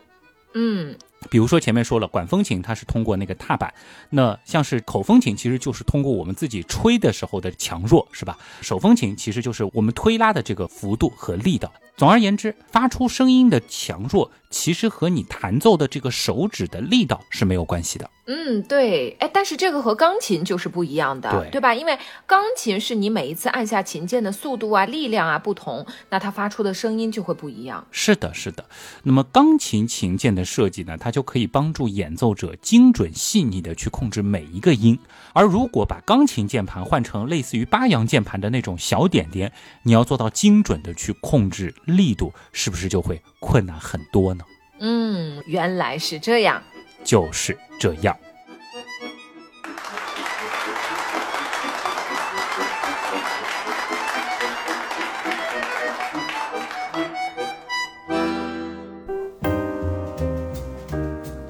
嗯，比如说前面说了，管风琴它是通过那个踏板，那像是口风琴其实就是通过我们自己吹的时候的强弱，是吧？手风琴其实就是我们推拉的这个幅度和力道。总而言之，发出声音的强弱，其实和你弹奏的这个手指的力道是没有关系的。嗯，对，哎，但是这个和钢琴就是不一样的，对对吧？因为钢琴是你每一次按下琴键的速度啊、力量啊不同，那它发出的声音就会不一样。是的，是的。那么钢琴琴键的设计呢，它就可以帮助演奏者精准细腻的去控制每一个音。而如果把钢琴键盘换成类似于八扬键盘的那种小点点，你要做到精准的去控制力度，是不是就会困难很多呢？嗯，原来是这样。就是这样。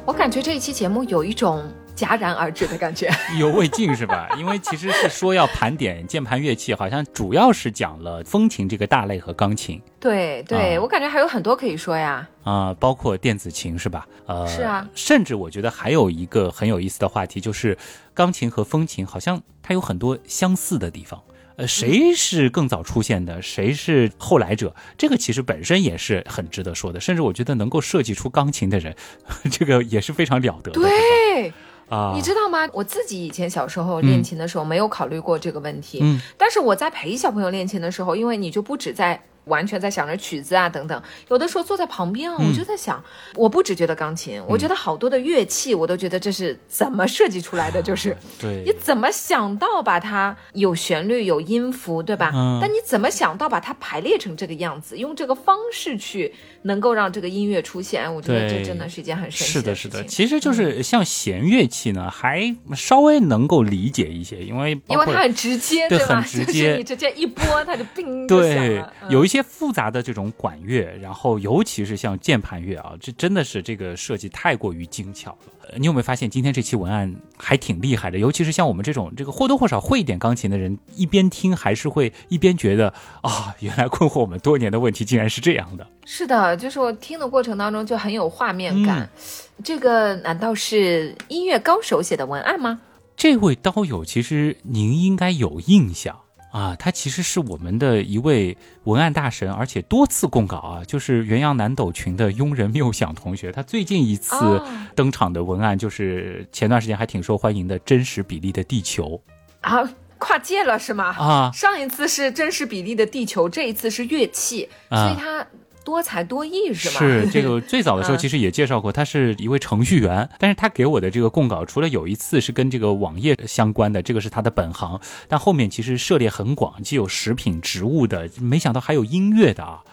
我感觉这一期节目有一种戛然而止的感觉，意犹未尽是吧？因为其实是说要盘点键盘乐器，好像主要是讲了风琴这个大类和钢琴。对对，啊我感觉还有很多可以说呀。啊、包括电子琴是吧？呃，是啊甚至我觉得还有一个很有意思的话题，就是钢琴和风琴好像它有很多相似的地方。呃，谁是更早出现的，谁是后来者？这个其实本身也是很值得说的。甚至我觉得能够设计出钢琴的人，这个也是非常了得的。对，啊，你知道吗？我自己以前小时候练琴的时候没有考虑过这个问题，嗯但是我在陪小朋友练琴的时候，因为你就不止在。完全在想着曲子啊等等，有的时候坐在旁边啊，嗯我就在想，我不只觉得钢琴，我觉得好多的乐器，我都觉得这是怎么设计出来的，就是你 对，怎么想到把它有旋律、有音符，对吧？嗯但你怎么想到把它排列成这个样子，用这个方式去能够让这个音乐出现？我觉得这真的是一件很神奇的，事情。是的。是的其实就是像弦乐器呢，还稍微能够理解一些，因为因为它很直接，对吧？很直接就是你直接一拨，它就叮 就响对有一些复杂的这种管乐，然后尤其是像键盘乐啊，这真的是这个设计太过于精巧了。呃你有没有发现今天这期文案还挺厉害的？尤其是像我们这种这个或多或少会一点钢琴的人，一边听还是会一边觉得啊，原来困惑我们多年的问题竟然是这样的。是的，就是我听的过程当中就很有画面感。嗯 这个难道是音乐高手写的文案吗？这位刀友其实您应该有印象啊，他其实是我们的一位文案大神，而且多次供稿啊，就是元阳南斗群的庸人谬想同学。他最近一次哦登场的文案就是前段时间还挺受欢迎的《真实比例的地球啊，跨界了是吗？》啊，上一次是真实比例的地球，这一次是乐器，啊所以它多才多艺是吧？是这个最早的时候嗯其实也介绍过，他是一位程序员，但是他给我的这个供稿，除了有一次是跟这个网页相关的，这个是他的本行，但后面其实涉猎很广，既有食品、植物的，没想到还有音乐的啊。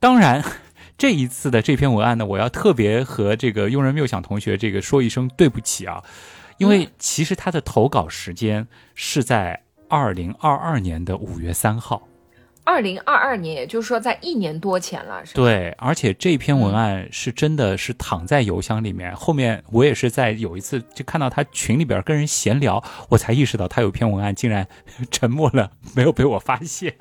当然，这一次的这篇文案呢，我要特别和这个庸人谬想同学这个说一声对不起啊，因为其实他的投稿时间是在二零二二年的五月三号。二零二二年，也就是说在一年多前了，是吧？对，而且这篇文案是真的是躺在邮箱里面。后面我也是在有一次就看到他群里边跟人闲聊，我才意识到他有篇文案竟然 沉默了，没有被我发现。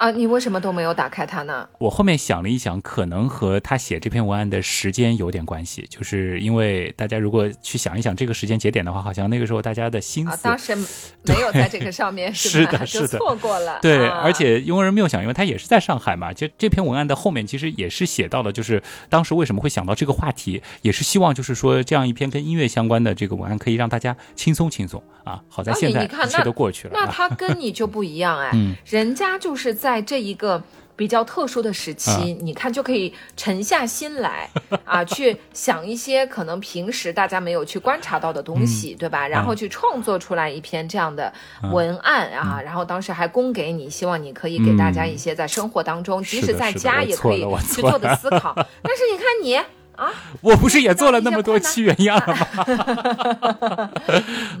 啊，你为什么都没有打开它呢？我后面想了一想，可能和他写这篇文案的时间有点关系，就是因为大家如果去想一想这个时间节点的话，好像那个时候大家的心思当时 没有在这个上面，是的，是的，错过了。对，而且庸人谬想，因为他也是在上海嘛，就这篇文案的后面其实也是写到了，就是当时为什么会想到这个话题，也是希望就是说这样一篇跟音乐相关的这个文案可以让大家轻松轻松啊。好在现在一切都过去了，那他跟你就不一样哎，人家就是在这一个。比较特殊的时期，你看就可以沉下心来 啊，去想一些可能平时大家没有去观察到的东西，对吧？然后去创作出来一篇这样的文案啊，然后当时还供给你，希望你可以给大家一些在生活当中，即使在家也可以去做的思考。但是你看你啊，我不是也做了那么多期原样了吗？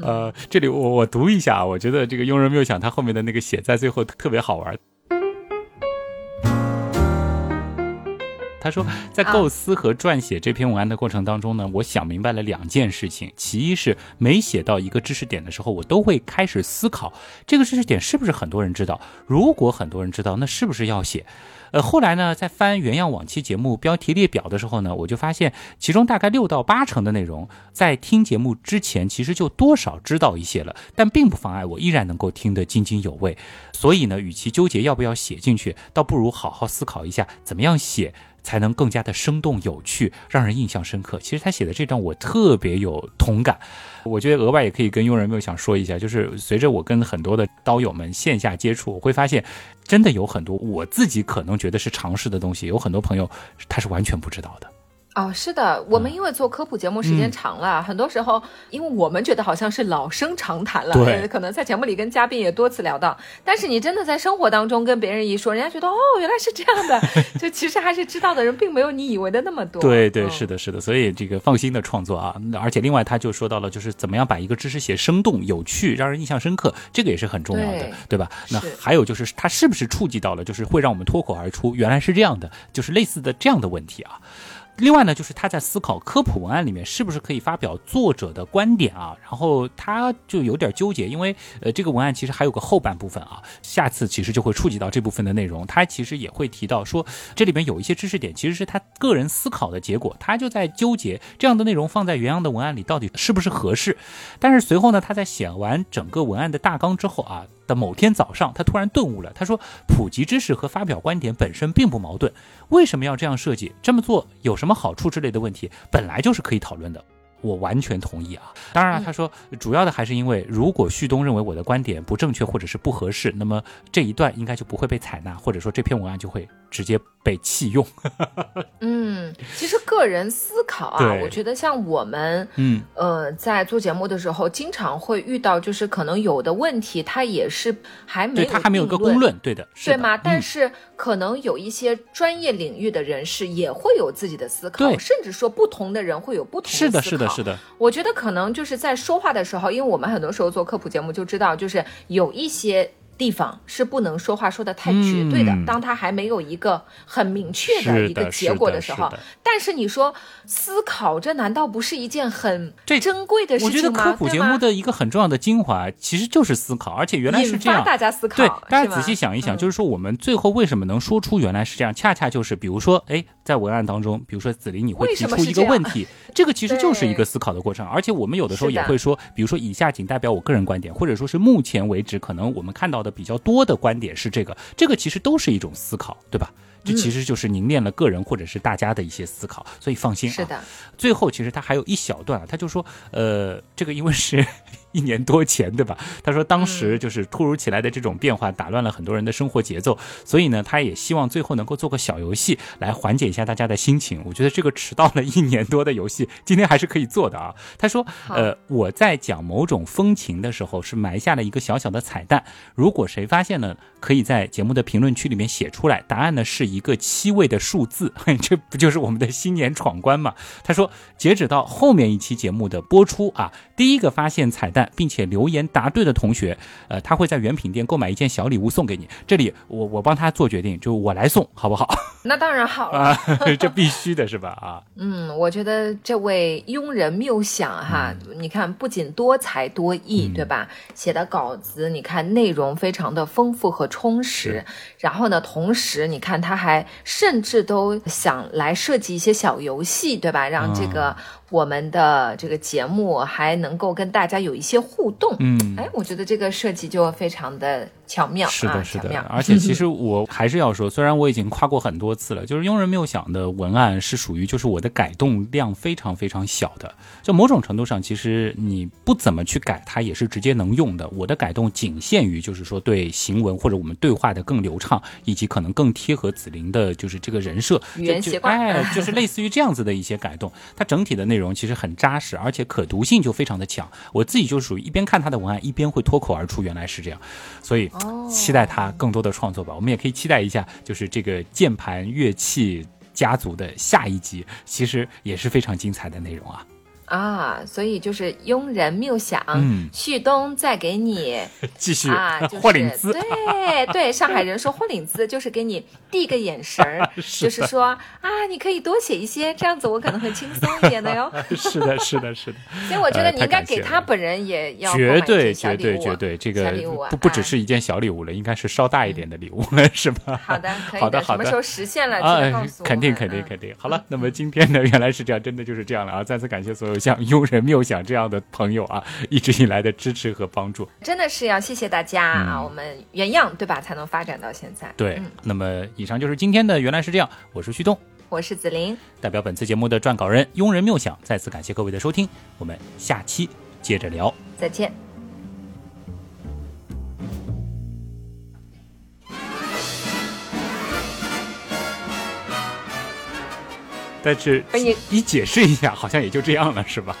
呃，这里我我读一下，我觉得这个庸人谬想他后面的那个写在最后特别好玩。他说，在构思和撰写这篇文案的过程当中呢，我想明白了两件事情。其一是每写到一个知识点的时候，我都会开始思考这个知识点是不是很多人知道。如果很多人知道，那是不是要写？呃，后来呢，在翻原样往期节目标题列表的时候呢，我就发现其中大概六到八成的内容，在听节目之前其实就多少知道一些了，但并不妨碍我依然能够听得津津有味。所以呢，与其纠结要不要写进去，倒不如好好思考一下怎么样写。才能更加的生动有趣，让人印象深刻。其实他写的这段我特别有同感，我觉得额外也可以跟佣人们想说一下，就是随着我跟很多的刀友们线下接触，我会发现，真的有很多我自己可能觉得是尝试的东西，有很多朋友他是完全不知道的。哦，是的，我们因为做科普节目时间长了，很多时候，因为我们觉得好像是老生常谈了，对，可能在节目里跟嘉宾也多次聊到，但是你真的在生活当中跟别人一说，人家觉得哦，原来是这样的，就其实还是知道的人并没有你以为的那么多。对对，是的，是的，所以这个放心的创作啊，而且另外他就说到了，就是怎么样把一个知识写生动有趣，让人印象深刻，这个也是很重要的，对吧？那还有就是他是不是触及到了，就是会让我们脱口而出，原来是这样的，就是类似的这样的问题啊。另外呢，就是他在思考科普文案里面是不是可以发表作者的观点啊？然后他就有点纠结，因为呃，这个文案其实还有个后半部分啊，下次其实就会触及到这部分的内容。他其实也会提到说，这里边有一些知识点其实是他个人思考的结果，他就在纠结这样的内容放在原样的文案里到底是不是合适。但是随后呢，他在写完整个文案的大纲之后啊。的某天早上，他突然顿悟了。他说：“普及知识和发表观点本身并不矛盾，为什么要这样设计？这么做有什么好处之类的问题，本来就是可以讨论的。”我完全同意啊！当然了，他说主要的还是因为，如果旭东认为我的观点不正确或者是不合适，那么这一段应该就不会被采纳，或者说这篇文案就会直接被弃用。嗯，其实个人思考啊，我觉得像我们，嗯呃，在做节目的时候，经常会遇到，就是可能有的问题，它也是还没有，他还没有个公论，对的，对吗？但是可能有一些专业领域的人士也会有自己的思考，甚至说不同的人会有不同的思考。是的，是的。是的，我觉得可能就是在说话的时候，因为我们很多时候做科普节目就知道，就是有一些。地方是不能说话说的太绝对的，当他还没有一个很明确的一个结果的时候。但是你说思考，这难道不是一件很珍贵的事情吗？我觉得科普节目的一个很重要的精华其实就是思考，而且原来是这样。大家思考，对，大家仔细想一想，就是说我们最后为什么能说出原来是这样？恰恰就是，比如说，哎，在文案当中，比如说子林，你会提出一个问题，这个其实就是一个思考的过程。而且我们有的时候也会说，比如说以下仅代表我个人观点，或者说是目前为止可能我们看到的。比较多的观点是这个，这个其实都是一种思考，对吧？这其实就是凝练了个人或者是大家的一些思考，所以放心啊。是的，最后其实他还有一小段啊，他就说，呃，这个因为是。一年多前，对吧？他说当时就是突如其来的这种变化打乱了很多人的生活节奏，所以呢，他也希望最后能够做个小游戏来缓解一下大家的心情。我觉得这个迟到了一年多的游戏，今天还是可以做的啊。他说，呃，我在讲某种风情的时候是埋下了一个小小的彩蛋，如果谁发现了，可以在节目的评论区里面写出来。答案呢是一个七位的数字，这不就是我们的新年闯关嘛？他说，截止到后面一期节目的播出啊，第一个发现彩蛋并且留言答对的同学，呃，他会在原品店购买一件小礼物送给你。这里我我帮他做决定，就我来送，好不好？那当然好了，啊，这必须的是吧？啊，嗯，我觉得这位庸人谬想哈，你看不仅多才多艺，对吧？写的稿子，你看内容非常的丰富和充实。然后呢，同时你看他还甚至都想来设计一些小游戏，对吧？让这个。我们的这个节目还能够跟大家有一些互动，嗯，哎，我觉得这个设计就非常的巧妙，是的，是的，而且其实我还是要说，虽然我已经夸过很多次了，就是庸人谬想的文案是属于就是我的改动量非常非常小的，就某种程度上，其实你不怎么去改，它也是直接能用的。我的改动仅限于就是说对行文或者我们对话的更流畅，以及可能更贴合子林的就是这个人设，语言习惯，哎，就是类似于这样子的一些改动，它整体的内容。容其实很扎实，而且可读性就非常的强。我自己就属于一边看他的文案，一边会脱口而出，原来是这样，所以期待他更多的创作吧。我们也可以期待一下，就是这个键盘乐器家族的下一集，其实也是非常精彩的内容啊。啊，所以就是庸人谬想，旭东再给你 继续啊，豁领资，对对，上海人说豁领子就是给你递个眼神儿，就是说啊，你可以多写一些，这样子我可能会轻松一点的哟。是的，是的，是的。所以我觉得你应该给他本人也要绝对绝对绝对这个不不只是一件小礼物了，应该是稍大一点的礼物了，是吧？好的，好的，好的。什么时候实现了？啊，肯定肯定肯定。好了，那么今天呢，原来是这样，真的就是这样了啊！再次感谢所有。像 庸人谬想这样的朋友啊，一直以来的支持和帮助，真的是要谢谢大家啊！我们原样对吧，才能发展到现在。对，那么以上就是今天的原来是这样，我是旭东，我是子林，代表本次节目的撰稿人庸人谬想，再次感谢各位的收听，我们下期接着聊，再见。但是你你解释一下，好像也就这样了，是吧？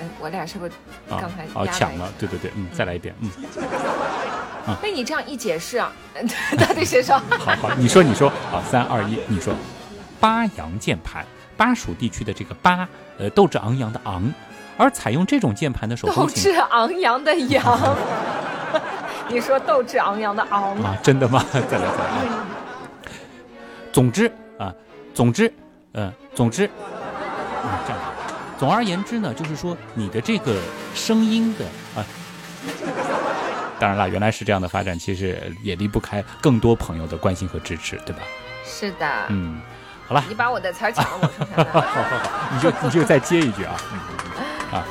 嗯，我俩是不是刚才哦抢了？对对对，嗯，再来一遍，嗯。被你这样一解释啊，到底谁说？好好，你说你说，好，三二一，你说。巴扬键盘，巴蜀地区的这个巴，呃，斗志昂扬的昂，而采用这种键盘的手风琴，斗志昂扬的扬。你说斗志昂扬的昂啊？真的吗？再来再来。总之啊，总之。嗯，总之，嗯，这样，总而言之呢，就是说你的这个声音的啊，当然了，原来是这样的发展，其实也离不开更多朋友的关心和支持，对吧？是的。嗯，好了，你把我的词儿抢了，我说啥？好好好，你就你就再接一句啊，嗯啊。